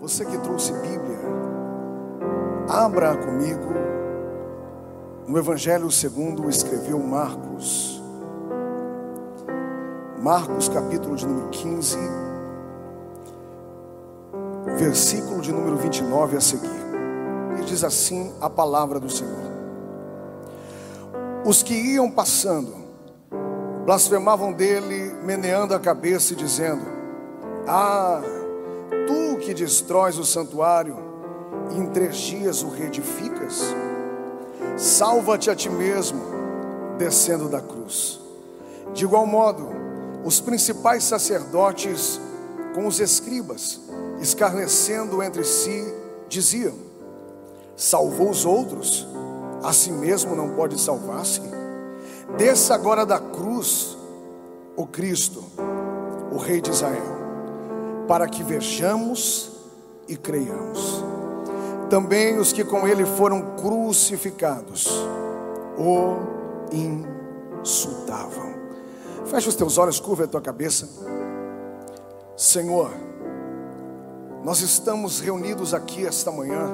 Você que trouxe Bíblia, abra comigo no Evangelho segundo escreveu Marcos. Marcos, capítulo de número 15, versículo de número 29 a seguir. E diz assim a palavra do Senhor: Os que iam passando blasfemavam dele, meneando a cabeça e dizendo: Ah, que destróis o santuário, e em três dias o reedificas, salva-te a ti mesmo, descendo da cruz. De igual modo, os principais sacerdotes com os escribas, escarnecendo entre si, diziam: Salvou os outros, a si mesmo não pode salvar-se. Desça agora da cruz o Cristo, o Rei de Israel, para que vejamos e creiamos. Também os que com ele foram crucificados o insultavam. Feche os teus olhos, curva a tua cabeça. Senhor, nós estamos reunidos aqui esta manhã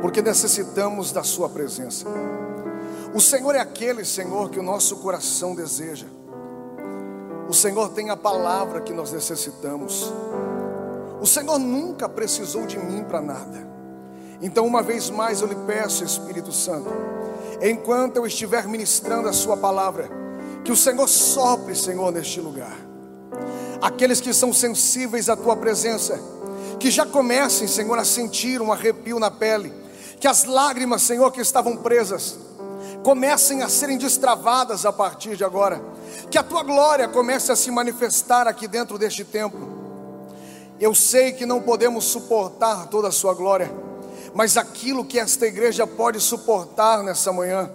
porque necessitamos da Sua presença. O Senhor é aquele, Senhor, que o nosso coração deseja. O Senhor tem a palavra que nós necessitamos. O Senhor nunca precisou de mim para nada. Então, uma vez mais, eu lhe peço, Espírito Santo, enquanto eu estiver ministrando a Sua palavra, que o Senhor sopre, Senhor, neste lugar. Aqueles que são sensíveis à tua presença, que já comecem, Senhor, a sentir um arrepio na pele, que as lágrimas, Senhor, que estavam presas, comecem a serem destravadas a partir de agora, que a tua glória comece a se manifestar aqui dentro deste templo. Eu sei que não podemos suportar toda a sua glória, mas aquilo que esta igreja pode suportar nessa manhã,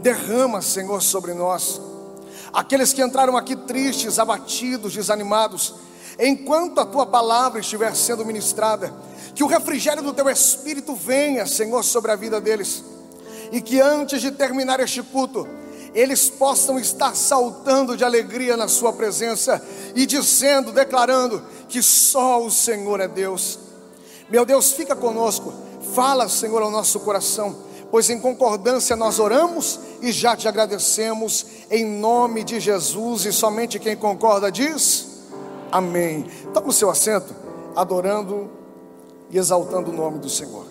derrama, Senhor, sobre nós. Aqueles que entraram aqui tristes, abatidos, desanimados, enquanto a tua palavra estiver sendo ministrada, que o refrigério do teu espírito venha, Senhor, sobre a vida deles, e que antes de terminar este culto, eles possam estar saltando de alegria na Sua presença e dizendo, declarando que só o Senhor é Deus. Meu Deus, fica conosco, fala, Senhor, ao nosso coração pois em concordância nós oramos e já te agradecemos em nome de Jesus e somente quem concorda diz amém. Toma o seu assento, adorando e exaltando o nome do Senhor.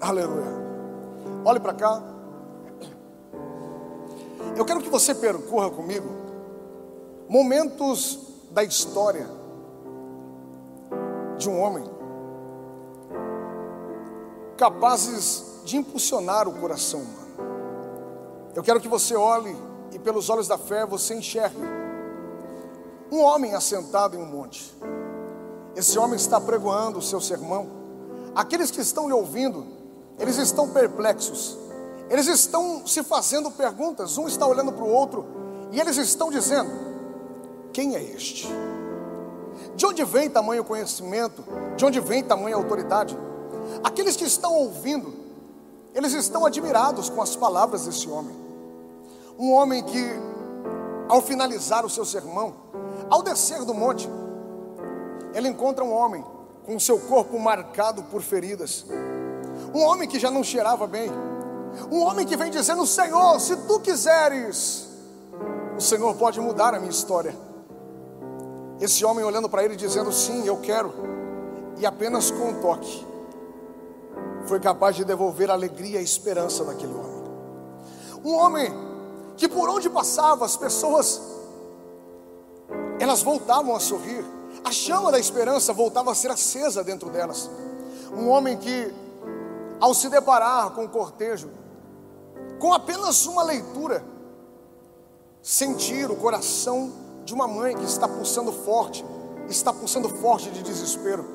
Aleluia. Olhe para cá. Eu quero que você percorra comigo momentos da história de um homem capazes de impulsionar o coração humano. Eu quero que você olhe e pelos olhos da fé você enxergue um homem assentado em um monte. Esse homem está pregoando o seu sermão. Aqueles que estão lhe ouvindo, eles estão perplexos. Eles estão se fazendo perguntas, um está olhando para o outro e eles estão dizendo: Quem é este? De onde vem tamanho conhecimento? De onde vem tamanha autoridade? Aqueles que estão ouvindo, eles estão admirados com as palavras desse homem. Um homem que, ao finalizar o seu sermão, ao descer do monte, ele encontra um homem com seu corpo marcado por feridas. Um homem que já não cheirava bem. Um homem que vem dizendo: Senhor, se tu quiseres, o Senhor pode mudar a minha história. Esse homem olhando para ele dizendo: Sim, eu quero. E apenas com um toque, foi capaz de devolver a alegria e a esperança daquele homem. Um homem que por onde passava as pessoas elas voltavam a sorrir. A chama da esperança voltava a ser acesa dentro delas. Um homem que ao se deparar com o cortejo, com apenas uma leitura, sentir o coração de uma mãe que está pulsando forte, está pulsando forte de desespero.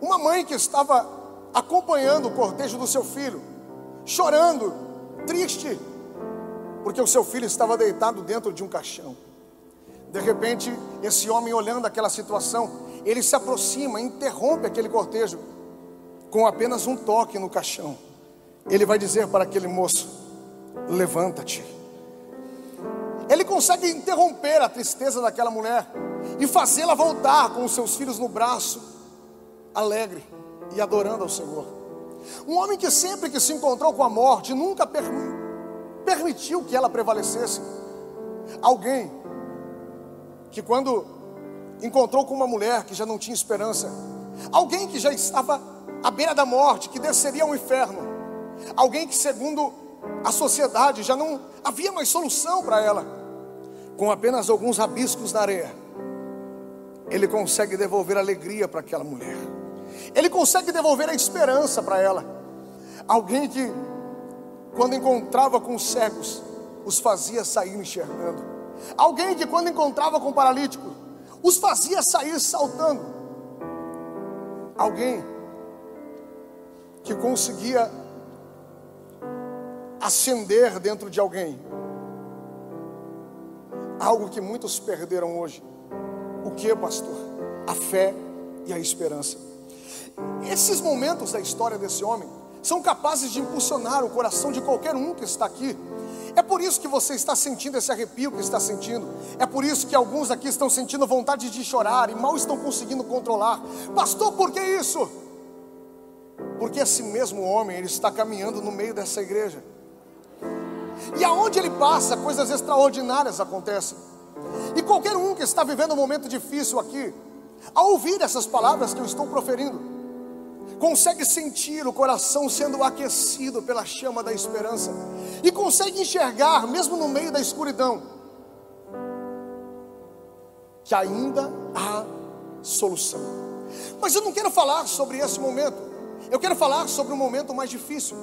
Uma mãe que estava acompanhando o cortejo do seu filho, chorando, triste, porque o seu filho estava deitado dentro de um caixão. De repente, esse homem olhando aquela situação, ele se aproxima, interrompe aquele cortejo com apenas um toque no caixão. Ele vai dizer para aquele moço: Levanta-te. Ele consegue interromper a tristeza daquela mulher e fazê-la voltar com os seus filhos no braço alegre e adorando ao Senhor. Um homem que sempre que se encontrou com a morte, nunca per permitiu que ela prevalecesse. Alguém que quando encontrou com uma mulher que já não tinha esperança, alguém que já estava à beira da morte, que desceria ao inferno, alguém que segundo a sociedade já não havia mais solução para ela, com apenas alguns rabiscos na areia, ele consegue devolver alegria para aquela mulher. Ele consegue devolver a esperança para ela. Alguém que, quando encontrava com os cegos, os fazia sair enxergando. Alguém que, quando encontrava com o paralítico, os fazia sair saltando. Alguém que conseguia acender dentro de alguém algo que muitos perderam hoje. O que, pastor? A fé e a esperança. Esses momentos da história desse homem são capazes de impulsionar o coração de qualquer um que está aqui. É por isso que você está sentindo esse arrepio que está sentindo. É por isso que alguns aqui estão sentindo vontade de chorar e mal estão conseguindo controlar. Pastor, por que isso? Porque esse mesmo homem, ele está caminhando no meio dessa igreja. E aonde ele passa, coisas extraordinárias acontecem. E qualquer um que está vivendo um momento difícil aqui, ao ouvir essas palavras que eu estou proferindo, consegue sentir o coração sendo aquecido pela chama da esperança e consegue enxergar, mesmo no meio da escuridão, que ainda há solução. Mas eu não quero falar sobre esse momento, eu quero falar sobre um momento mais difícil.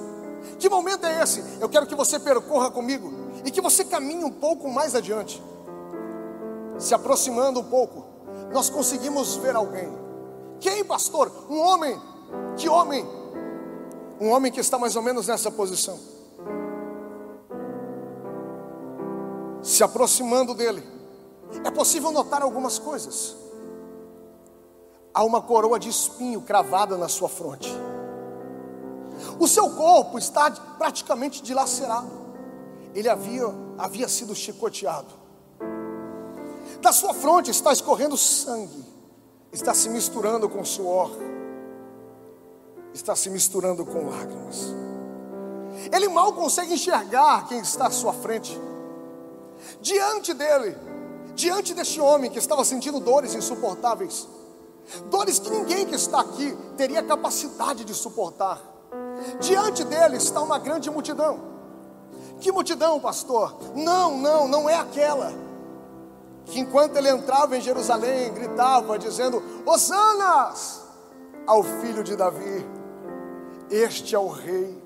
Que momento é esse? Eu quero que você percorra comigo e que você caminhe um pouco mais adiante se aproximando um pouco, nós conseguimos ver alguém. Quem, pastor? Um homem. Que homem? Um homem que está mais ou menos nessa posição. Se aproximando dele, é possível notar algumas coisas. Há uma coroa de espinho cravada na sua fronte. O seu corpo está praticamente dilacerado. Ele havia, havia sido chicoteado. Da sua fronte está escorrendo sangue, está se misturando com suor, está se misturando com lágrimas. Ele mal consegue enxergar quem está à sua frente. Diante dele, diante deste homem que estava sentindo dores insuportáveis, dores que ninguém que está aqui teria capacidade de suportar. Diante dele está uma grande multidão. Que multidão, pastor? Não, não, não é aquela que enquanto ele entrava em Jerusalém, gritava dizendo: Hosanas ao filho de Davi, este é o rei.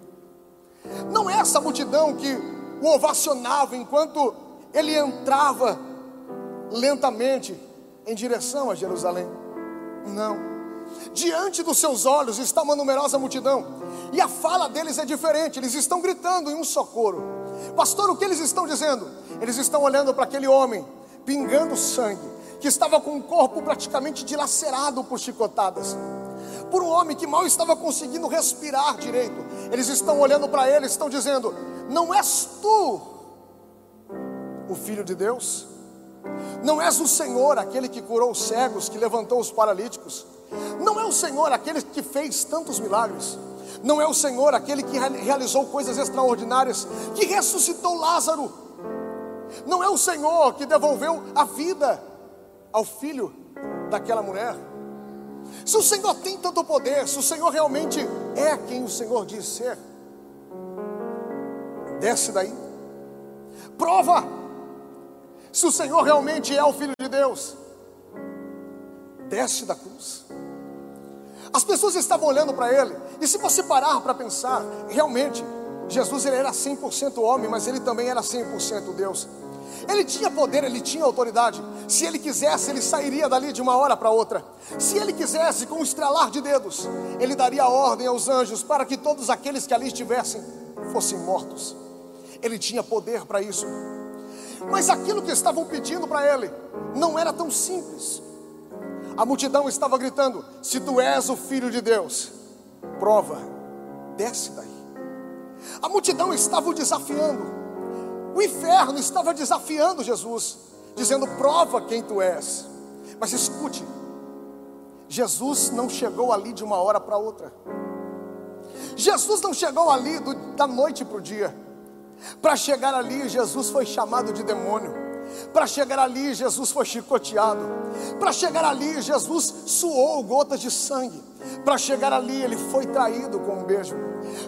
Não é essa multidão que o ovacionava enquanto ele entrava lentamente em direção a Jerusalém. Não. Diante dos seus olhos está uma numerosa multidão, e a fala deles é diferente, eles estão gritando em um socorro. Pastor, o que eles estão dizendo? Eles estão olhando para aquele homem pingando sangue, que estava com o corpo praticamente dilacerado por chicotadas, por um homem que mal estava conseguindo respirar direito. Eles estão olhando para ele, estão dizendo: Não és tu o filho de Deus? Não és o Senhor aquele que curou os cegos, que levantou os paralíticos? Não é o Senhor aquele que fez tantos milagres? Não é o Senhor aquele que realizou coisas extraordinárias, que ressuscitou Lázaro? Não é o Senhor que devolveu a vida ao filho daquela mulher. Se o Senhor tem tanto poder, se o Senhor realmente é quem o Senhor diz ser, desce daí, prova. Se o Senhor realmente é o Filho de Deus, desce da cruz. As pessoas estavam olhando para ele, e se você parar para pensar, realmente, Jesus ele era 100% homem, mas ele também era 100% Deus. Ele tinha poder, ele tinha autoridade. Se ele quisesse, ele sairia dali de uma hora para outra. Se ele quisesse, com um estralar de dedos, ele daria ordem aos anjos para que todos aqueles que ali estivessem fossem mortos. Ele tinha poder para isso. Mas aquilo que estavam pedindo para ele não era tão simples. A multidão estava gritando: Se tu és o filho de Deus, prova, desce daí. A multidão estava o desafiando. O inferno estava desafiando Jesus, dizendo: prova quem tu és. Mas escute, Jesus não chegou ali de uma hora para outra. Jesus não chegou ali do, da noite para o dia. Para chegar ali, Jesus foi chamado de demônio. Para chegar ali, Jesus foi chicoteado. Para chegar ali, Jesus suou gotas de sangue. Para chegar ali, ele foi traído com um beijo.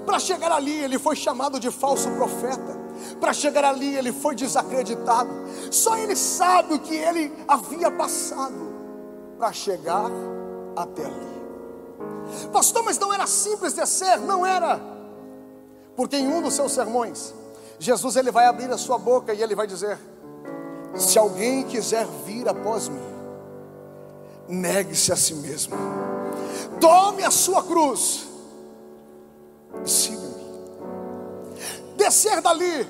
Para chegar ali, ele foi chamado de falso profeta. Para chegar ali, ele foi desacreditado. Só ele sabe o que ele havia passado para chegar até ali. Pastor, mas não era simples descer, não era. Porque em um dos seus sermões, Jesus ele vai abrir a sua boca e ele vai dizer: Se alguém quiser vir após mim, negue-se a si mesmo. Tome a sua cruz e siga-me. Descer dali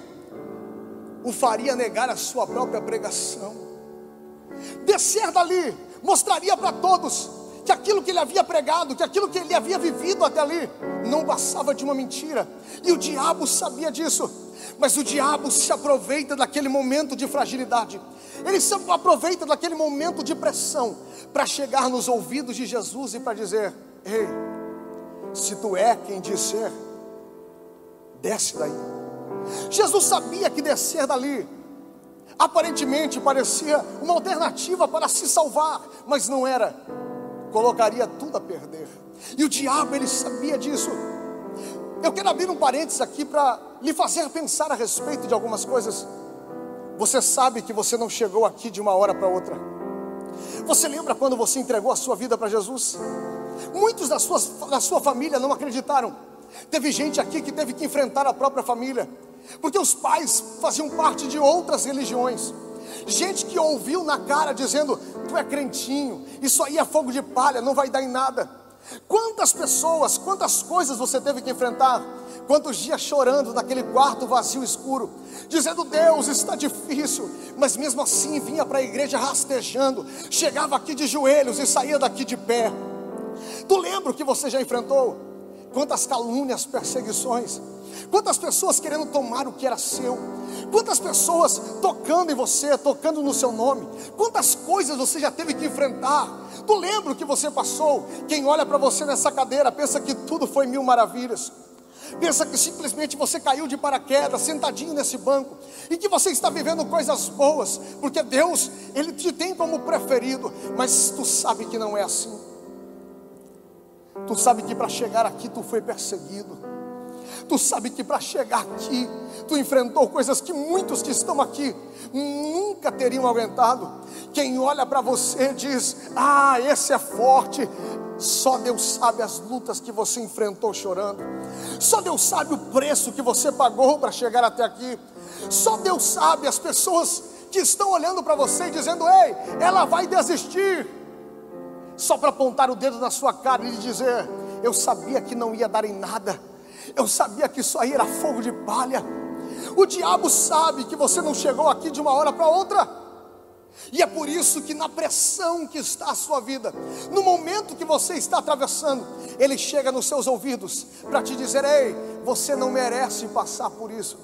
o faria negar a sua própria pregação. Descer dali mostraria para todos que aquilo que ele havia pregado, que aquilo que ele havia vivido até ali, não passava de uma mentira, e o diabo sabia disso, mas o diabo se aproveita daquele momento de fragilidade, ele se aproveita daquele momento de pressão, para chegar nos ouvidos de Jesus e para dizer: Ei, se tu é quem disser, desce daí. Jesus sabia que descer dali aparentemente parecia uma alternativa para se salvar, mas não era colocaria tudo a perder. E o diabo, ele sabia disso. Eu quero abrir um parênteses aqui para lhe fazer pensar a respeito de algumas coisas. Você sabe que você não chegou aqui de uma hora para outra. Você lembra quando você entregou a sua vida para Jesus? Muitos da sua, da sua família não acreditaram. Teve gente aqui que teve que enfrentar a própria família, porque os pais faziam parte de outras religiões. Gente que ouviu na cara dizendo: Tu é crentinho, isso aí é fogo de palha, não vai dar em nada. Quantas pessoas, quantas coisas você teve que enfrentar? Quantos dias chorando naquele quarto vazio escuro, dizendo: Deus, está difícil, mas mesmo assim vinha para a igreja rastejando, chegava aqui de joelhos e saía daqui de pé. Tu lembra o que você já enfrentou? Quantas calúnias, perseguições, quantas pessoas querendo tomar o que era seu, Quantas pessoas tocando em você, tocando no seu nome? Quantas coisas você já teve que enfrentar? Tu lembra o que você passou? Quem olha para você nessa cadeira pensa que tudo foi mil maravilhas. Pensa que simplesmente você caiu de paraquedas, sentadinho nesse banco, e que você está vivendo coisas boas, porque Deus, Ele te tem como preferido, mas tu sabe que não é assim. Tu sabe que para chegar aqui tu foi perseguido. Tu sabe que para chegar aqui, tu enfrentou coisas que muitos que estão aqui nunca teriam aguentado. Quem olha para você diz: Ah, esse é forte. Só Deus sabe as lutas que você enfrentou chorando. Só Deus sabe o preço que você pagou para chegar até aqui. Só Deus sabe as pessoas que estão olhando para você e dizendo: Ei, ela vai desistir. Só para apontar o dedo na sua cara e dizer: Eu sabia que não ia dar em nada eu sabia que isso aí era fogo de palha. O diabo sabe que você não chegou aqui de uma hora para outra. E é por isso que na pressão que está a sua vida, no momento que você está atravessando, ele chega nos seus ouvidos para te dizer: "Ei, você não merece passar por isso".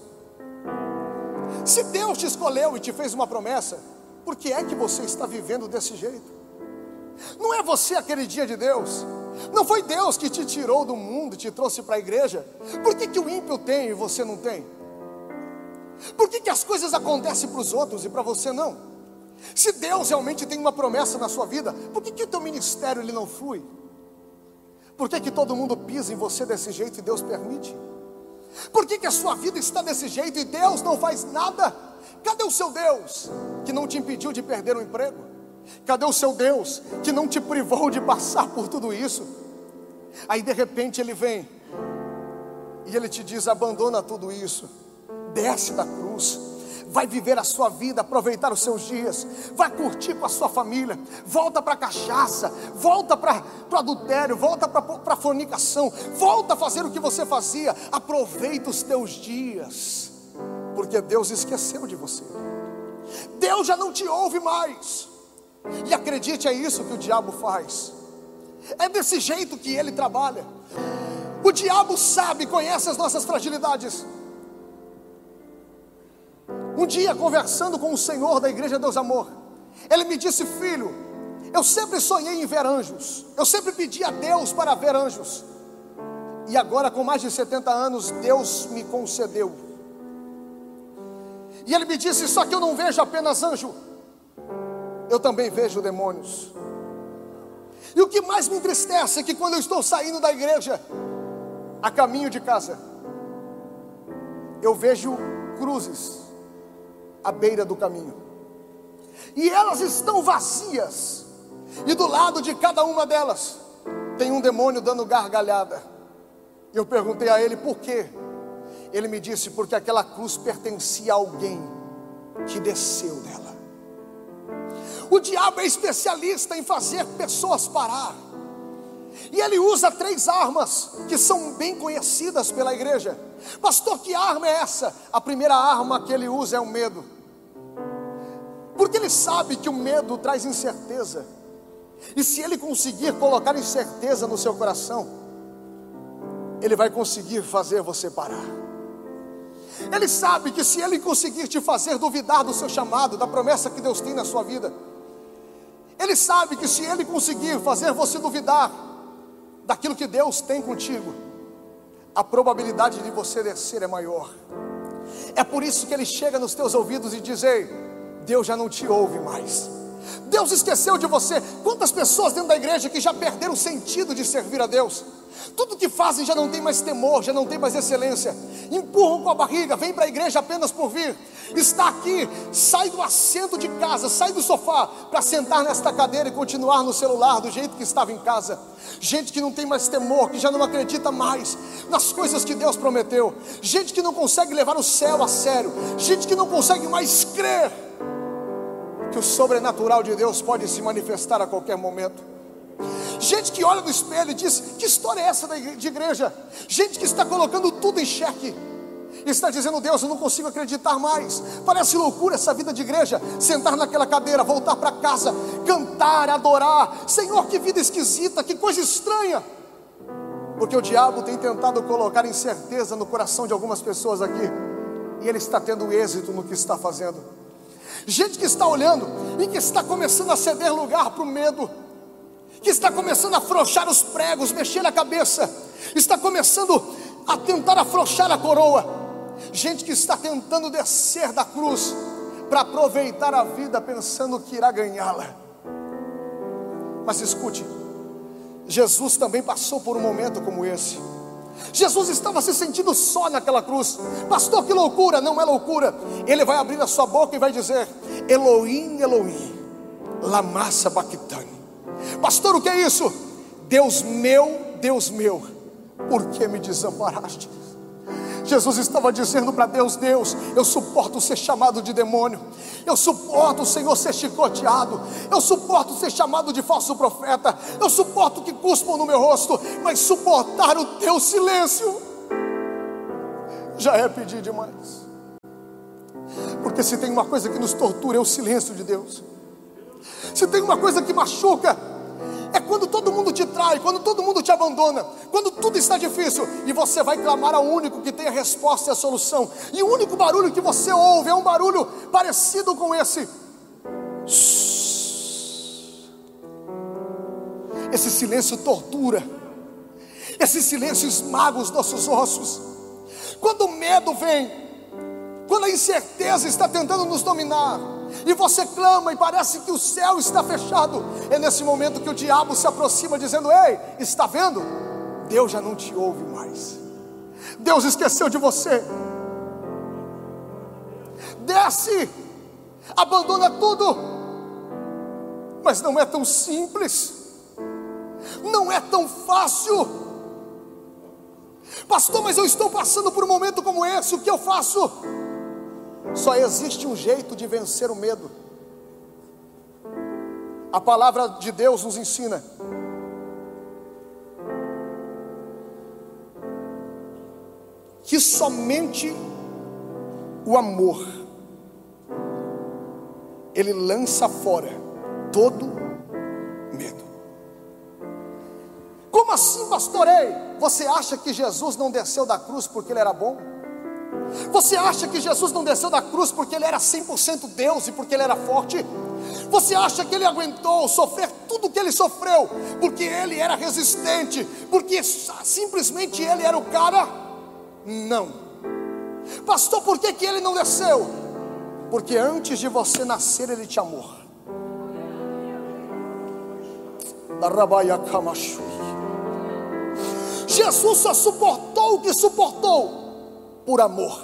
Se Deus te escolheu e te fez uma promessa, por que é que você está vivendo desse jeito? Não é você aquele dia de Deus. Não foi Deus que te tirou do mundo te trouxe para a igreja. Por que, que o ímpio tem e você não tem? Por que, que as coisas acontecem para os outros e para você não? Se Deus realmente tem uma promessa na sua vida, por que, que o teu ministério ele não flui? Por que, que todo mundo pisa em você desse jeito e Deus permite? Por que, que a sua vida está desse jeito e Deus não faz nada? Cadê o seu Deus que não te impediu de perder o emprego? Cadê o seu Deus que não te privou de passar por tudo isso? Aí de repente ele vem e ele te diz: abandona tudo isso, desce da cruz, vai viver a sua vida, aproveitar os seus dias, vai curtir com a sua família, volta para a cachaça, volta para o adultério, volta para a fornicação, volta a fazer o que você fazia, aproveita os teus dias, porque Deus esqueceu de você, Deus já não te ouve mais. E acredite, é isso que o diabo faz. É desse jeito que ele trabalha. O diabo sabe, conhece as nossas fragilidades. Um dia, conversando com o Senhor da Igreja Deus Amor, ele me disse: Filho, Eu sempre sonhei em ver anjos. Eu sempre pedi a Deus para ver anjos. E agora, com mais de 70 anos, Deus me concedeu. E Ele me disse: Só que eu não vejo apenas anjo, eu também vejo demônios. E o que mais me entristece é que quando eu estou saindo da igreja, a caminho de casa, eu vejo cruzes à beira do caminho, e elas estão vazias, e do lado de cada uma delas tem um demônio dando gargalhada. Eu perguntei a ele por quê. Ele me disse porque aquela cruz pertencia a alguém que desceu dela. O diabo é especialista em fazer pessoas parar. E ele usa três armas que são bem conhecidas pela igreja. Pastor, que arma é essa? A primeira arma que ele usa é o medo. Porque ele sabe que o medo traz incerteza. E se ele conseguir colocar incerteza no seu coração, ele vai conseguir fazer você parar. Ele sabe que se ele conseguir te fazer duvidar do seu chamado, da promessa que Deus tem na sua vida, ele sabe que se ele conseguir fazer você duvidar daquilo que Deus tem contigo, a probabilidade de você descer é maior. É por isso que ele chega nos teus ouvidos e diz: Ei, Deus já não te ouve mais. Deus esqueceu de você. Quantas pessoas dentro da igreja que já perderam o sentido de servir a Deus? Tudo que fazem já não tem mais temor, já não tem mais excelência. Empurram com a barriga, vem para a igreja apenas por vir. Está aqui, sai do assento de casa, sai do sofá para sentar nesta cadeira e continuar no celular do jeito que estava em casa. Gente que não tem mais temor, que já não acredita mais nas coisas que Deus prometeu. Gente que não consegue levar o céu a sério. Gente que não consegue mais crer que o sobrenatural de Deus pode se manifestar a qualquer momento. Gente que olha no espelho e diz: Que história é essa de igreja? Gente que está colocando tudo em xeque. Está dizendo, Deus, eu não consigo acreditar mais. Parece loucura essa vida de igreja. Sentar naquela cadeira, voltar para casa, cantar, adorar. Senhor, que vida esquisita, que coisa estranha. Porque o diabo tem tentado colocar incerteza no coração de algumas pessoas aqui. E ele está tendo êxito no que está fazendo. Gente que está olhando e que está começando a ceder lugar para o medo que está começando a afrouxar os pregos, mexer a cabeça, está começando a tentar afrouxar a coroa. Gente que está tentando descer da cruz para aproveitar a vida pensando que irá ganhá-la. Mas escute, Jesus também passou por um momento como esse. Jesus estava se sentindo só naquela cruz. Pastor, que loucura! Não é loucura. Ele vai abrir a sua boca e vai dizer: Elohim, Elohim, lama sabachthani. Pastor, o que é isso? Deus meu, Deus meu, por que me desamparaste? Jesus estava dizendo para Deus: Deus, eu suporto ser chamado de demônio, eu suporto o Senhor ser chicoteado, eu suporto ser chamado de falso profeta, eu suporto que cuspam no meu rosto, mas suportar o teu silêncio já é pedir demais. Porque se tem uma coisa que nos tortura é o silêncio de Deus. Se tem uma coisa que machuca, é quando todo mundo te trai, quando todo mundo te abandona, quando tudo está difícil e você vai clamar ao único que tem a resposta e a solução. E o único barulho que você ouve é um barulho parecido com esse. Esse silêncio tortura, esse silêncio esmaga os nossos ossos. Quando o medo vem, quando a incerteza está tentando nos dominar, e você clama e parece que o céu está fechado, é nesse momento que o diabo se aproxima, dizendo: Ei, está vendo? Deus já não te ouve mais, Deus esqueceu de você. Desce, abandona tudo, mas não é tão simples, não é tão fácil. Pastor, mas eu estou passando por um momento como esse, o que eu faço? Só existe um jeito de vencer o medo. A palavra de Deus nos ensina. Que somente o amor, ele lança fora todo medo. Como assim, pastorei? Você acha que Jesus não desceu da cruz porque ele era bom? Você acha que Jesus não desceu da cruz porque ele era 100% Deus e porque ele era forte? Você acha que ele aguentou sofrer tudo que ele sofreu porque ele era resistente, porque simplesmente ele era o cara? Não. Pastor, por que, que ele não desceu? Porque antes de você nascer ele te amou. Jesus só suportou o que suportou por amor.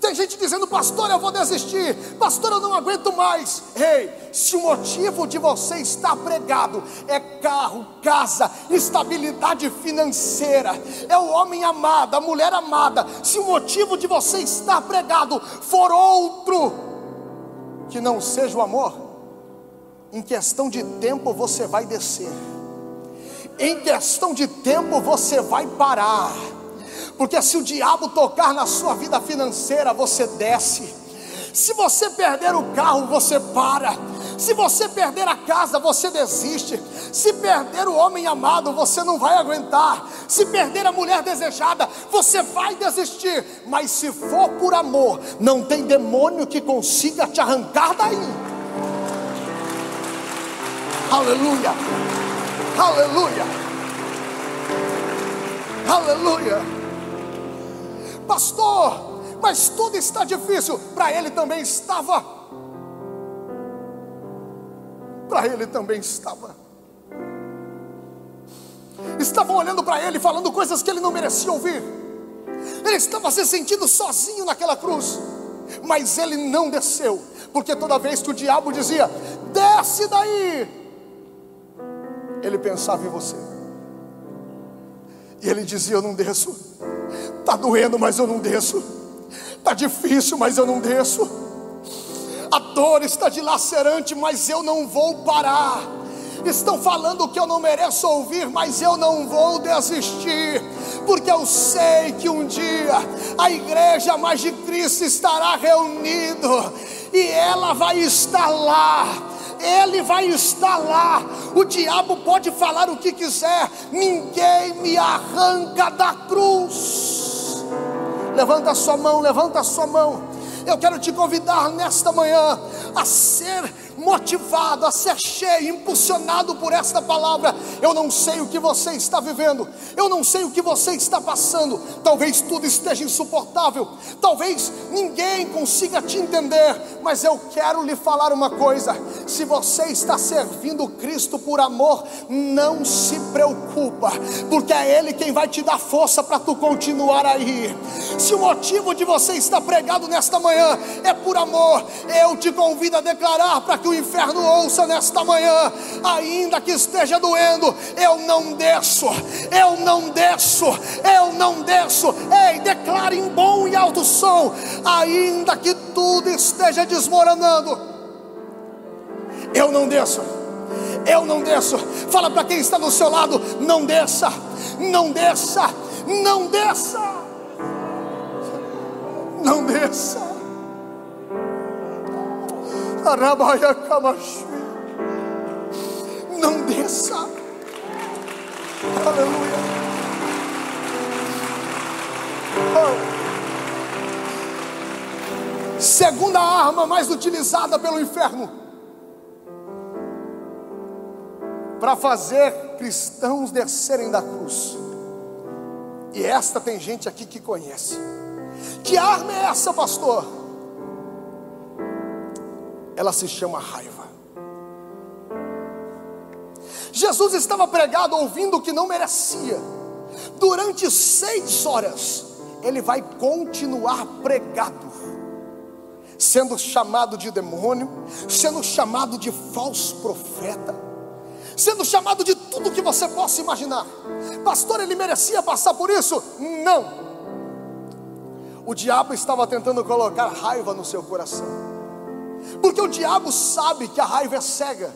Tem gente dizendo, pastor, eu vou desistir, pastor, eu não aguento mais. Ei, se o motivo de você estar pregado é carro, casa, estabilidade financeira, é o homem amado, a mulher amada, se o motivo de você estar pregado for outro que não seja o amor, em questão de tempo você vai descer, em questão de tempo você vai parar porque se o diabo tocar na sua vida financeira, você desce. Se você perder o carro, você para. Se você perder a casa, você desiste. Se perder o homem amado, você não vai aguentar. Se perder a mulher desejada, você vai desistir. Mas se for por amor, não tem demônio que consiga te arrancar daí. Aleluia. Aleluia. Aleluia pastor, mas tudo está difícil. Para ele também estava. Para ele também estava. Estavam olhando para ele, falando coisas que ele não merecia ouvir. Ele estava se sentindo sozinho naquela cruz, mas ele não desceu, porque toda vez que o diabo dizia: desce daí, ele pensava em você. E ele dizia: Eu não desço. Está doendo, mas eu não desço. Está difícil, mas eu não desço. A dor está dilacerante, mas eu não vou parar. Estão falando que eu não mereço ouvir, mas eu não vou desistir, porque eu sei que um dia a igreja mais de Cristo estará reunido e ela vai estar lá ele vai estar lá. O diabo pode falar o que quiser, ninguém me arranca da cruz. Levanta a sua mão, levanta a sua mão. Eu quero te convidar nesta manhã a ser motivado, a ser cheio, impulsionado por esta palavra. Eu não sei o que você está vivendo, eu não sei o que você está passando. Talvez tudo esteja insuportável, talvez ninguém consiga te entender, mas eu quero lhe falar uma coisa: se você está servindo Cristo por amor, não se preocupa, porque é Ele quem vai te dar força para tu continuar aí. Se o motivo de você estar pregado nesta manhã é por amor, eu te convido a declarar para que o inferno ouça nesta manhã, ainda que esteja doendo, eu não desço, eu não desço, eu não desço. Ei, declare em bom e alto som, ainda que tudo esteja desmoronando, eu não desço. Eu não desço. Fala para quem está do seu lado: não desça, não desça, não desça, não desça. Não desça. Aleluia. Oh. Segunda arma mais utilizada pelo inferno para fazer cristãos descerem da cruz. E esta tem gente aqui que conhece. Que arma é essa, pastor? Ela se chama raiva. Jesus estava pregado ouvindo o que não merecia. Durante seis horas, ele vai continuar pregado, sendo chamado de demônio, sendo chamado de falso profeta, sendo chamado de tudo que você possa imaginar. Pastor, ele merecia passar por isso? Não. O diabo estava tentando colocar raiva no seu coração. Porque o diabo sabe que a raiva é cega.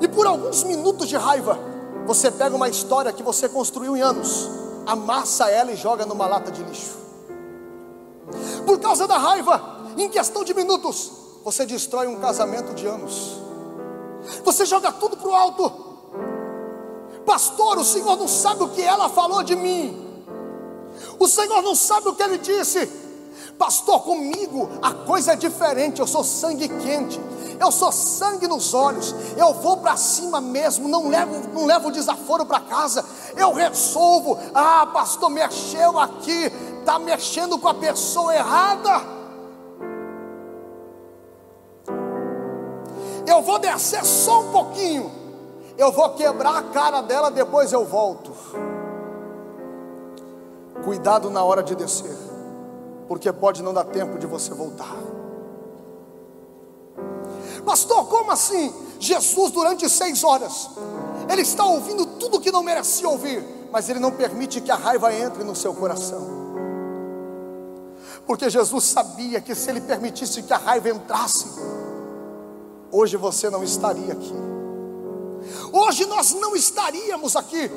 E por alguns minutos de raiva, você pega uma história que você construiu em anos, amassa ela e joga numa lata de lixo. Por causa da raiva, em questão de minutos, você destrói um casamento de anos. Você joga tudo para o alto. Pastor, o Senhor não sabe o que ela falou de mim. O Senhor não sabe o que ele disse. Pastor, comigo a coisa é diferente, eu sou sangue quente. eu sou sangue nos olhos, eu vou para cima mesmo, não levo, não levo desaforo para casa, eu resolvo, ah, pastor, mexeu aqui, está mexendo com a pessoa errada. Eu vou descer só um pouquinho, eu vou quebrar a cara dela, depois eu volto. Cuidado na hora de descer, porque pode não dar tempo de você voltar. Pastor, como assim? Jesus, durante seis horas, ele está ouvindo tudo que não merecia ouvir, mas ele não permite que a raiva entre no seu coração. Porque Jesus sabia que se ele permitisse que a raiva entrasse, hoje você não estaria aqui. Hoje nós não estaríamos aqui,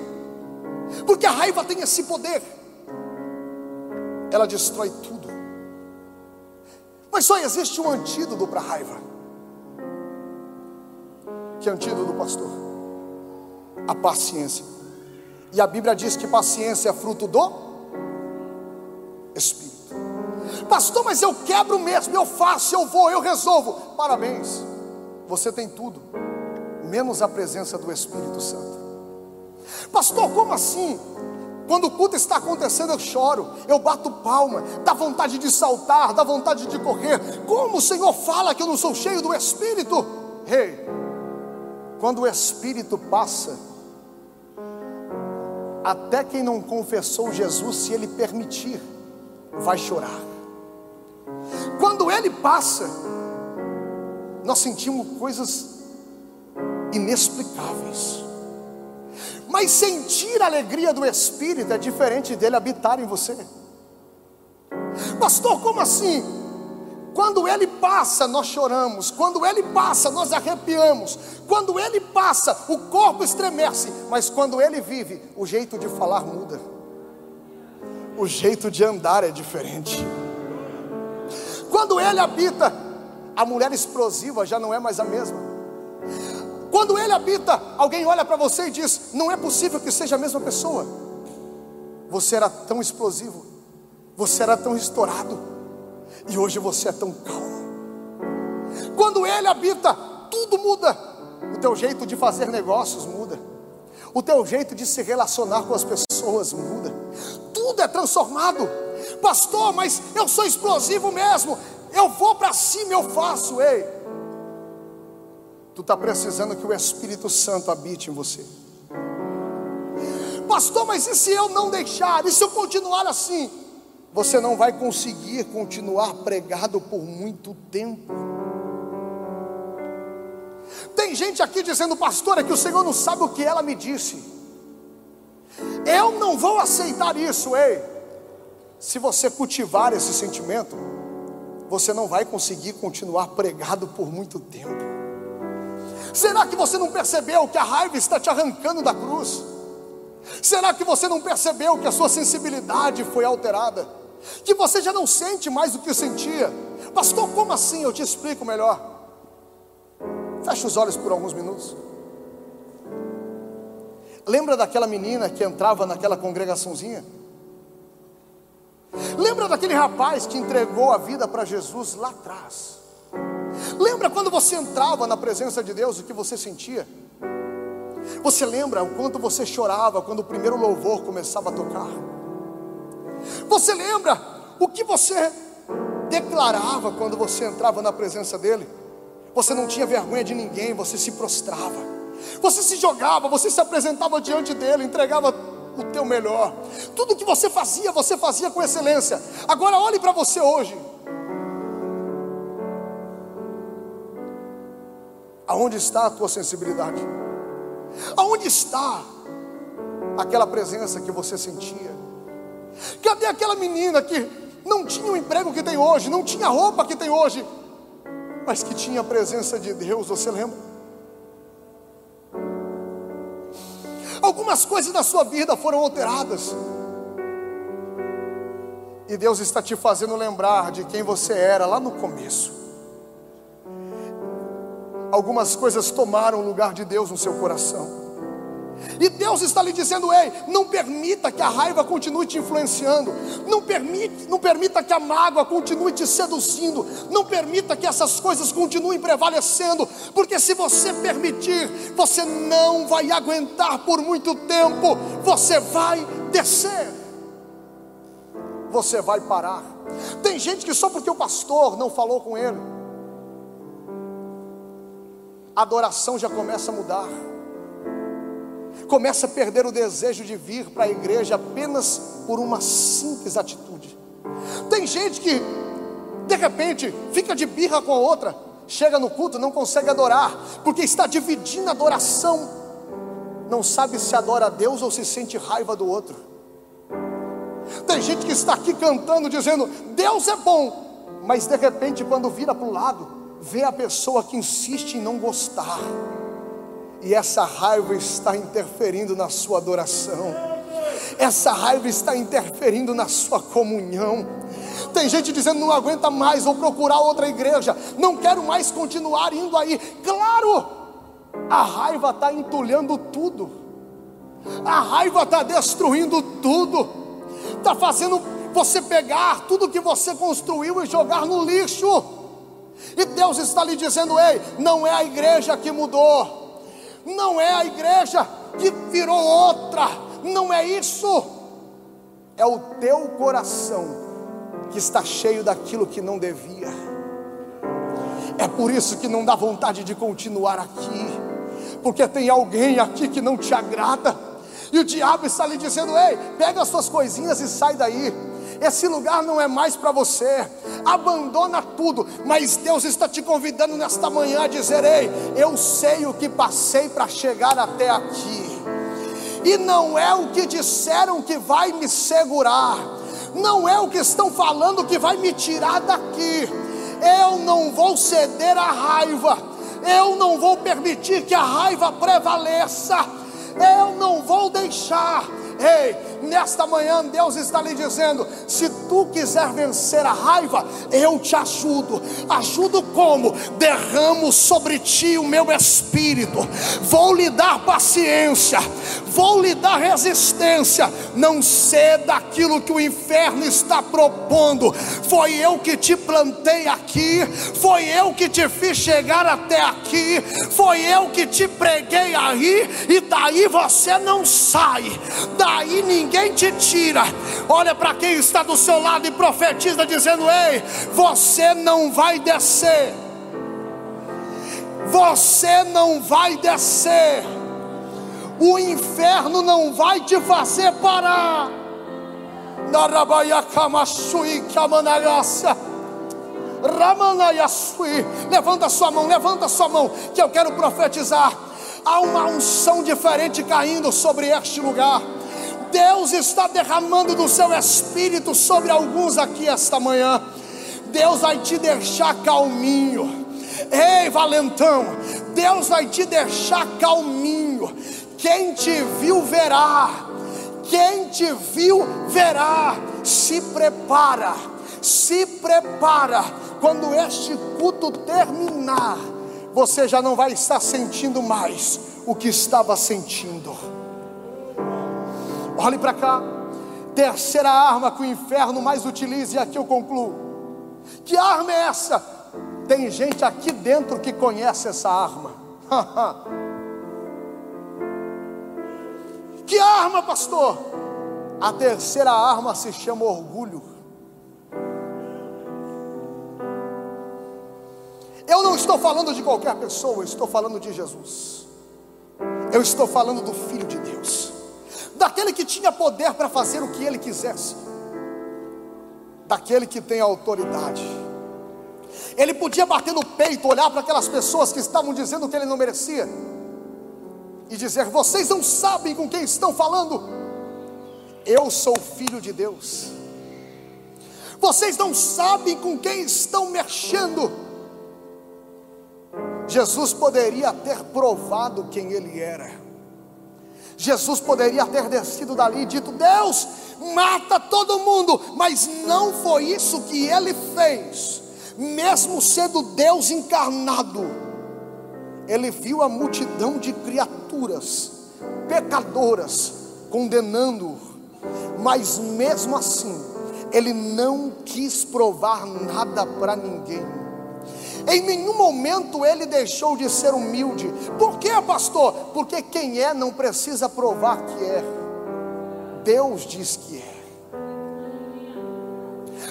porque a raiva tem esse poder ela destrói tudo. Mas só existe um antídoto para a raiva. Que antídoto, pastor? A paciência. E a Bíblia diz que paciência é fruto do Espírito. Pastor, mas eu quebro mesmo, eu faço, eu vou, eu resolvo. Parabéns, você tem tudo, menos a presença do Espírito Santo. Pastor, como assim? Quando o culto está acontecendo, eu choro, eu bato palma, dá vontade de saltar, dá vontade de correr. Como o Senhor fala que eu não sou cheio do Espírito? Rei, hey, quando o Espírito passa, até quem não confessou Jesus, se ele permitir, vai chorar. Quando ele passa, nós sentimos coisas inexplicáveis. Mas sentir a alegria do Espírito é diferente dele habitar em você. Pastor, como assim? Quando ele passa, nós choramos. Quando ele passa, nós arrepiamos. Quando ele passa, o corpo estremece. Mas quando ele vive, o jeito de falar muda. O jeito de andar é diferente. Quando ele habita, a mulher explosiva já não é mais a mesma. Quando ele habita, alguém olha para você e diz: Não é possível que seja a mesma pessoa. Você era tão explosivo, você era tão estourado, e hoje você é tão calmo. Quando ele habita, tudo muda. O teu jeito de fazer negócios muda. O teu jeito de se relacionar com as pessoas muda. Tudo é transformado. Pastor, mas eu sou explosivo mesmo. Eu vou para cima, eu faço. Ei, Tu está precisando que o Espírito Santo habite em você. Pastor, mas e se eu não deixar? E se eu continuar assim? Você não vai conseguir continuar pregado por muito tempo. Tem gente aqui dizendo, pastor, é que o Senhor não sabe o que ela me disse. Eu não vou aceitar isso, ei. Se você cultivar esse sentimento, você não vai conseguir continuar pregado por muito tempo. Será que você não percebeu que a raiva está te arrancando da cruz? Será que você não percebeu que a sua sensibilidade foi alterada? Que você já não sente mais o que sentia? Pastor, como assim? Eu te explico melhor. Feche os olhos por alguns minutos. Lembra daquela menina que entrava naquela congregaçãozinha? Lembra daquele rapaz que entregou a vida para Jesus lá atrás? Lembra quando você entrava na presença de Deus, o que você sentia? Você lembra o quanto você chorava quando o primeiro louvor começava a tocar? Você lembra o que você declarava quando você entrava na presença dele? Você não tinha vergonha de ninguém, você se prostrava. Você se jogava, você se apresentava diante dele, entregava o teu melhor. Tudo que você fazia, você fazia com excelência. Agora olhe para você hoje. Aonde está a tua sensibilidade? Aonde está aquela presença que você sentia? Cadê aquela menina que não tinha o emprego que tem hoje, não tinha a roupa que tem hoje, mas que tinha a presença de Deus, você lembra? Algumas coisas da sua vida foram alteradas. E Deus está te fazendo lembrar de quem você era lá no começo algumas coisas tomaram o lugar de Deus no seu coração. E Deus está lhe dizendo: ei, não permita que a raiva continue te influenciando, não permita, não permita que a mágoa continue te seduzindo, não permita que essas coisas continuem prevalecendo, porque se você permitir, você não vai aguentar por muito tempo, você vai descer, você vai parar. Tem gente que só porque o pastor não falou com ele, a adoração já começa a mudar começa a perder o desejo de vir para a igreja apenas por uma simples atitude. Tem gente que, de repente, fica de birra com a outra, chega no culto, não consegue adorar, porque está dividindo a adoração, não sabe se adora a Deus ou se sente raiva do outro. Tem gente que está aqui cantando, dizendo: Deus é bom, mas de repente, quando vira para o lado, vê a pessoa que insiste em não gostar e essa raiva está interferindo na sua adoração, essa raiva está interferindo na sua comunhão. Tem gente dizendo não aguenta mais, vou procurar outra igreja, não quero mais continuar indo aí. Claro, a raiva está entulhando tudo, a raiva está destruindo tudo, está fazendo você pegar tudo que você construiu e jogar no lixo. E Deus está lhe dizendo: ei, não é a igreja que mudou não é a igreja que virou outra, não é isso, é o teu coração que está cheio daquilo que não devia. É por isso que não dá vontade de continuar aqui, porque tem alguém aqui que não te agrada, e o diabo está lhe dizendo: ei, pega as suas coisinhas e sai daí. Esse lugar não é mais para você. Abandona tudo. Mas Deus está te convidando nesta manhã a dizer: Ei, eu sei o que passei para chegar até aqui. E não é o que disseram que vai me segurar. Não é o que estão falando que vai me tirar daqui. Eu não vou ceder à raiva. Eu não vou permitir que a raiva prevaleça. Eu não vou deixar Ei, nesta manhã Deus está lhe dizendo: se tu quiser vencer a raiva, eu te ajudo. Ajudo como? Derramo sobre ti o meu espírito, vou lhe dar paciência, vou lhe dar resistência. Não ceda aquilo que o inferno está propondo. Foi eu que te plantei aqui, foi eu que te fiz chegar até aqui, foi eu que te preguei aí, e daí você não sai daí ninguém te tira. Olha para quem está do seu lado e profetiza, dizendo: Ei, você não vai descer, você não vai descer, o inferno não vai te fazer parar. Levanta sua mão, levanta sua mão, que eu quero profetizar. Há uma unção diferente caindo sobre este lugar. Deus está derramando do seu espírito sobre alguns aqui esta manhã. Deus vai te deixar calminho. Ei, valentão, Deus vai te deixar calminho. Quem te viu verá. Quem te viu verá. Se prepara. Se prepara. Quando este culto terminar, você já não vai estar sentindo mais o que estava sentindo. Olhe para cá. Terceira arma que o inferno mais utiliza, e aqui eu concluo. Que arma é essa? Tem gente aqui dentro que conhece essa arma. que arma, pastor? A terceira arma se chama orgulho. Eu não estou falando de qualquer pessoa, eu estou falando de Jesus. Eu estou falando do Filho de Deus daquele que tinha poder para fazer o que ele quisesse, daquele que tem autoridade. Ele podia bater no peito, olhar para aquelas pessoas que estavam dizendo que ele não merecia, e dizer: Vocês não sabem com quem estão falando, eu sou filho de Deus. Vocês não sabem com quem estão mexendo. Jesus poderia ter provado quem ele era. Jesus poderia ter descido dali e dito: Deus, mata todo mundo, mas não foi isso que ele fez, mesmo sendo Deus encarnado. Ele viu a multidão de criaturas pecadoras, condenando-o, mas mesmo assim, ele não quis provar nada para ninguém. Em nenhum momento ele deixou de ser humilde. Por quê, pastor? Porque quem é não precisa provar que é. Deus diz que é.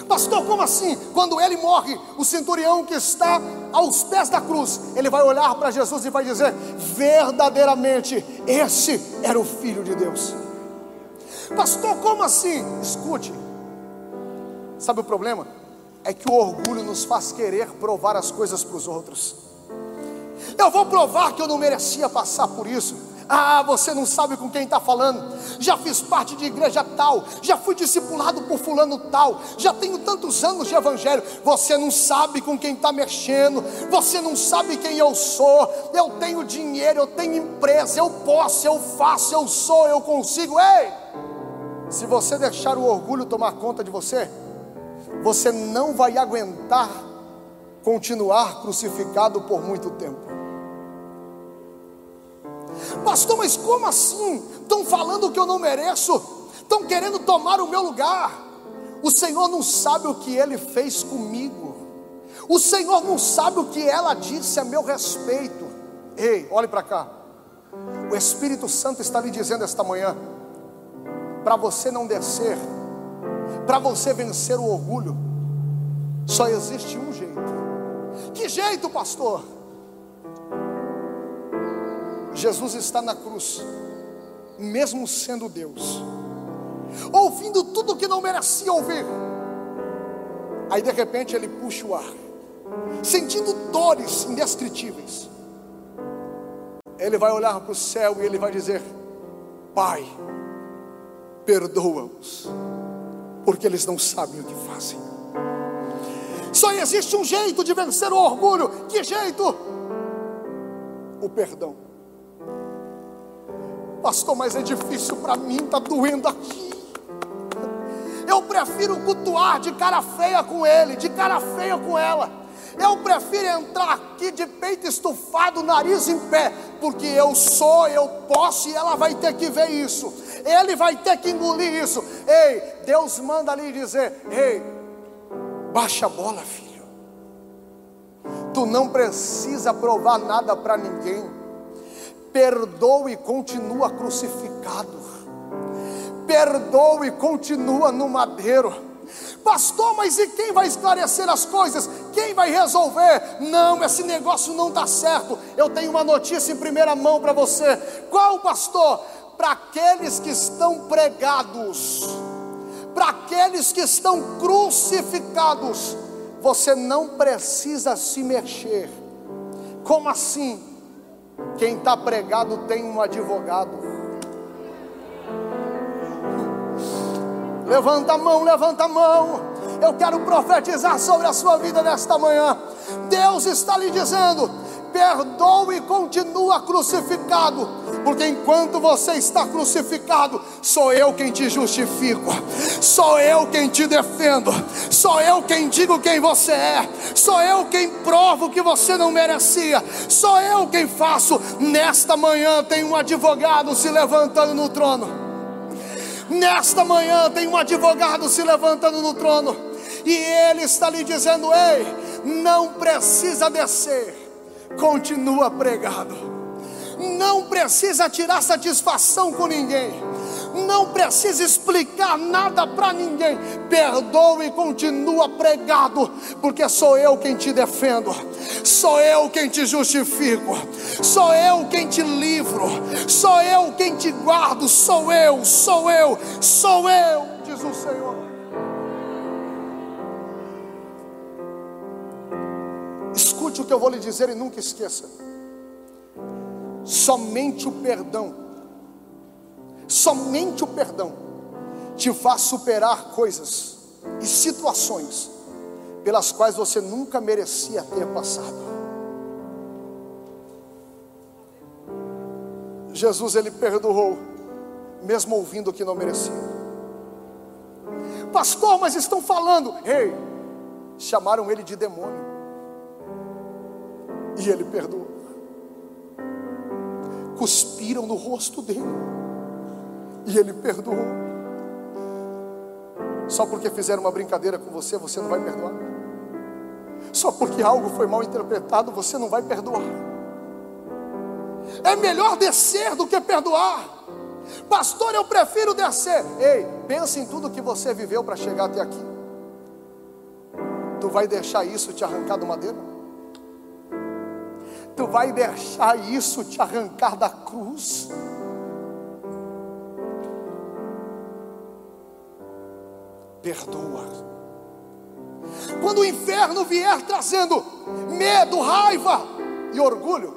Pastor, como assim? Quando ele morre, o centurião que está aos pés da cruz, ele vai olhar para Jesus e vai dizer: verdadeiramente, esse era o Filho de Deus. Pastor, como assim? Escute, sabe o problema? É que o orgulho nos faz querer provar as coisas para os outros. Eu vou provar que eu não merecia passar por isso. Ah, você não sabe com quem está falando. Já fiz parte de igreja tal, já fui discipulado por fulano tal, já tenho tantos anos de evangelho. Você não sabe com quem está mexendo, você não sabe quem eu sou. Eu tenho dinheiro, eu tenho empresa, eu posso, eu faço, eu sou, eu consigo. Ei! Se você deixar o orgulho tomar conta de você, você não vai aguentar continuar crucificado por muito tempo. Pastor, mas como assim? Estão falando que eu não mereço, estão querendo tomar o meu lugar. O Senhor não sabe o que ele fez comigo, o Senhor não sabe o que ela disse a meu respeito. Ei, olhe para cá, o Espírito Santo está lhe dizendo esta manhã: para você não descer, para você vencer o orgulho, só existe um jeito. Que jeito, pastor? Jesus está na cruz, mesmo sendo Deus, ouvindo tudo que não merecia ouvir. Aí de repente ele puxa o ar, sentindo dores indescritíveis. Ele vai olhar para o céu e ele vai dizer: Pai, perdoa-os, porque eles não sabem o que fazem. Só existe um jeito de vencer o orgulho: que jeito? O perdão. Pastor, mas é difícil para mim, está doendo aqui. Eu prefiro cultuar de cara feia com ele, de cara feia com ela. Eu prefiro entrar aqui de peito estufado, nariz em pé, porque eu sou, eu posso e ela vai ter que ver isso. Ele vai ter que engolir isso. Ei, Deus manda ali dizer: Ei, baixa a bola, filho. Tu não precisa provar nada para ninguém perdoa e continua crucificado, perdoa e continua no madeiro. Pastor, mas e quem vai esclarecer as coisas? Quem vai resolver? Não, esse negócio não está certo. Eu tenho uma notícia em primeira mão para você. Qual, pastor? Para aqueles que estão pregados, para aqueles que estão crucificados, você não precisa se mexer. Como assim? Quem está pregado tem um advogado. Levanta a mão, levanta a mão. Eu quero profetizar sobre a sua vida nesta manhã. Deus está lhe dizendo: perdoa e continua crucificado, porque enquanto você está crucificado, sou eu quem te justifico, sou eu quem te defendo, sou eu quem digo quem você é, sou eu quem provo que você não merecia, sou eu quem faço. Nesta manhã tem um advogado se levantando no trono. Nesta manhã tem um advogado se levantando no trono, e ele está lhe dizendo: Ei, não precisa descer continua pregado. Não precisa tirar satisfação com ninguém. Não precisa explicar nada para ninguém. Perdoa e continua pregado, porque sou eu quem te defendo, sou eu quem te justifico, sou eu quem te livro, sou eu quem te guardo, sou eu, sou eu, sou eu, diz o Senhor. Escute o que eu vou lhe dizer e nunca esqueça. Somente o perdão, somente o perdão, te faz superar coisas e situações pelas quais você nunca merecia ter passado. Jesus ele perdoou, mesmo ouvindo que não merecia. Pastor, mas estão falando, ei, chamaram ele de demônio e Ele perdoou. Cuspiram no rosto dele. E ele perdoou. Só porque fizeram uma brincadeira com você, você não vai perdoar. Só porque algo foi mal interpretado, você não vai perdoar. É melhor descer do que perdoar. Pastor, eu prefiro descer. Ei, pense em tudo que você viveu para chegar até aqui. Tu vai deixar isso te arrancar do madeiro? Tu vai deixar isso te arrancar da cruz? Perdoa. Quando o inferno vier trazendo medo, raiva e orgulho,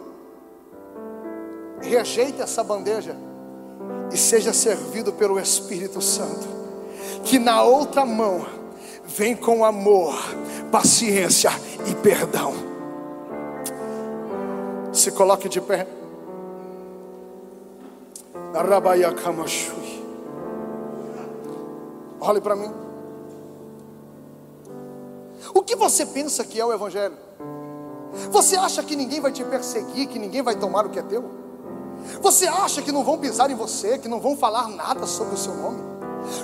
rejeite essa bandeja e seja servido pelo Espírito Santo, que na outra mão vem com amor, paciência e perdão. Se coloque de pé. Olhe para mim. O que você pensa que é o Evangelho? Você acha que ninguém vai te perseguir, que ninguém vai tomar o que é teu? Você acha que não vão pisar em você, que não vão falar nada sobre o seu nome?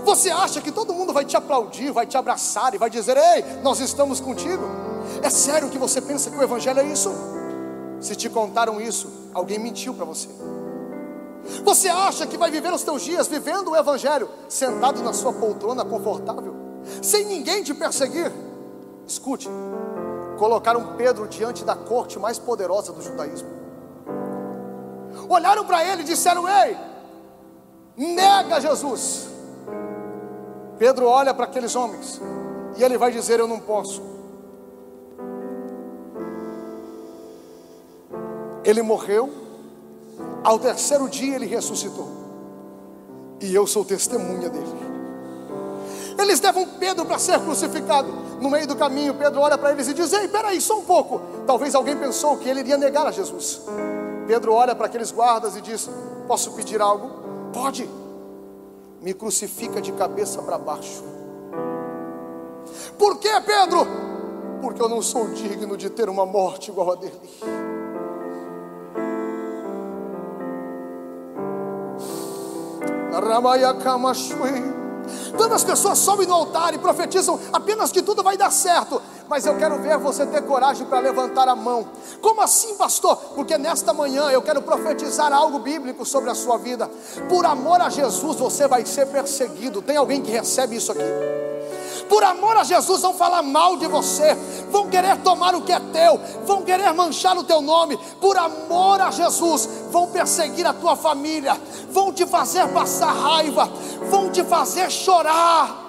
Você acha que todo mundo vai te aplaudir, vai te abraçar e vai dizer: Ei, nós estamos contigo? É sério que você pensa que o Evangelho é isso? Se te contaram isso, alguém mentiu para você. Você acha que vai viver os teus dias vivendo o Evangelho, sentado na sua poltrona confortável, sem ninguém te perseguir? Escute, colocaram Pedro diante da corte mais poderosa do judaísmo olharam para ele e disseram: Ei, nega Jesus. Pedro olha para aqueles homens e ele vai dizer: Eu não posso. Ele morreu, ao terceiro dia ele ressuscitou, e eu sou testemunha dele. Eles levam Pedro para ser crucificado. No meio do caminho, Pedro olha para eles e diz: Ei, peraí, só um pouco. Talvez alguém pensou que ele iria negar a Jesus. Pedro olha para aqueles guardas e diz: Posso pedir algo? Pode. Me crucifica de cabeça para baixo. Por que, Pedro? Porque eu não sou digno de ter uma morte igual a dele. Tantas pessoas sobem no altar e profetizam apenas que tudo vai dar certo, mas eu quero ver você ter coragem para levantar a mão. Como assim, pastor? Porque nesta manhã eu quero profetizar algo bíblico sobre a sua vida. Por amor a Jesus, você vai ser perseguido. Tem alguém que recebe isso aqui? Por amor a Jesus, vão falar mal de você, vão querer tomar o que é teu, vão querer manchar o teu nome. Por amor a Jesus, vão perseguir a tua família, vão te fazer passar raiva, vão te fazer chorar.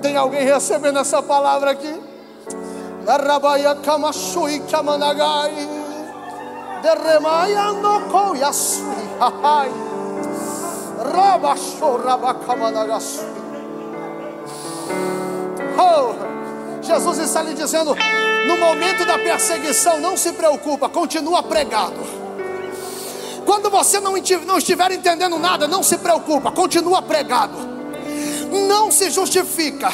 Tem alguém recebendo essa palavra aqui? Rabaya kamashui kamanagai. Deremaya no koyasui. Hai. Rabasho rabakamanagasu. Oh, Jesus está lhe dizendo: no momento da perseguição, não se preocupa, continua pregado. Quando você não estiver entendendo nada, não se preocupa, continua pregado. Não se justifica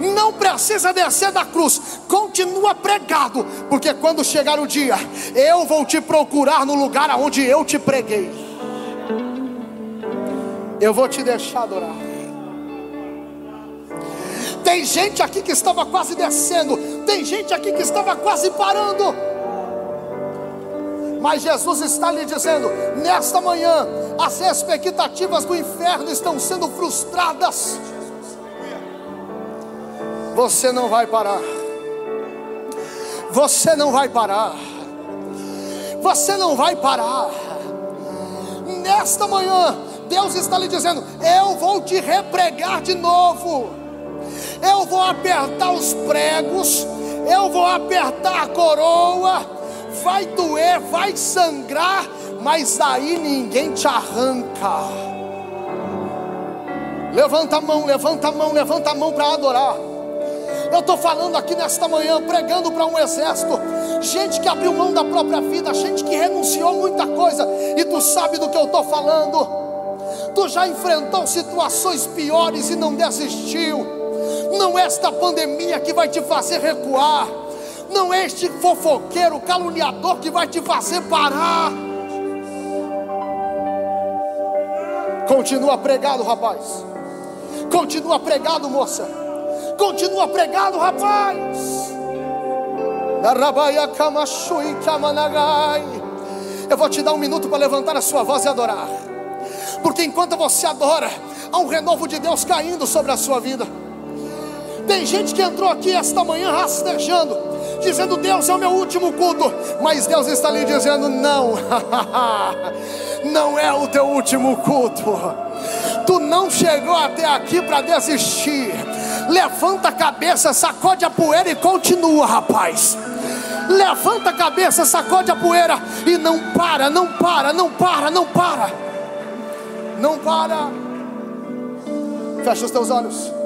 não precisa descer da cruz, continua pregado, porque quando chegar o dia, eu vou te procurar no lugar aonde eu te preguei. Eu vou te deixar adorar. Tem gente aqui que estava quase descendo, tem gente aqui que estava quase parando. Mas Jesus está lhe dizendo: nesta manhã, as expectativas do inferno estão sendo frustradas você não vai parar. Você não vai parar. Você não vai parar. Nesta manhã, Deus está lhe dizendo: Eu vou te repregar de novo. Eu vou apertar os pregos. Eu vou apertar a coroa. Vai doer, vai sangrar, mas daí ninguém te arranca. Levanta a mão, levanta a mão, levanta a mão para adorar. Eu estou falando aqui nesta manhã, pregando para um exército, gente que abriu mão da própria vida, gente que renunciou muita coisa, e tu sabe do que eu estou falando. Tu já enfrentou situações piores e não desistiu. Não é esta pandemia que vai te fazer recuar. Não é este fofoqueiro, caluniador que vai te fazer parar. Continua pregado, rapaz. Continua pregado, moça. Continua pregado, rapaz. Eu vou te dar um minuto para levantar a sua voz e adorar. Porque enquanto você adora, há um renovo de Deus caindo sobre a sua vida. Tem gente que entrou aqui esta manhã rastejando, dizendo: Deus é o meu último culto. Mas Deus está ali dizendo: Não, não é o teu último culto. Tu não chegou até aqui para desistir. Levanta a cabeça, sacode a poeira e continua, rapaz. Levanta a cabeça, sacode a poeira e não para, não para, não para, não para. Não para. Fecha os teus olhos.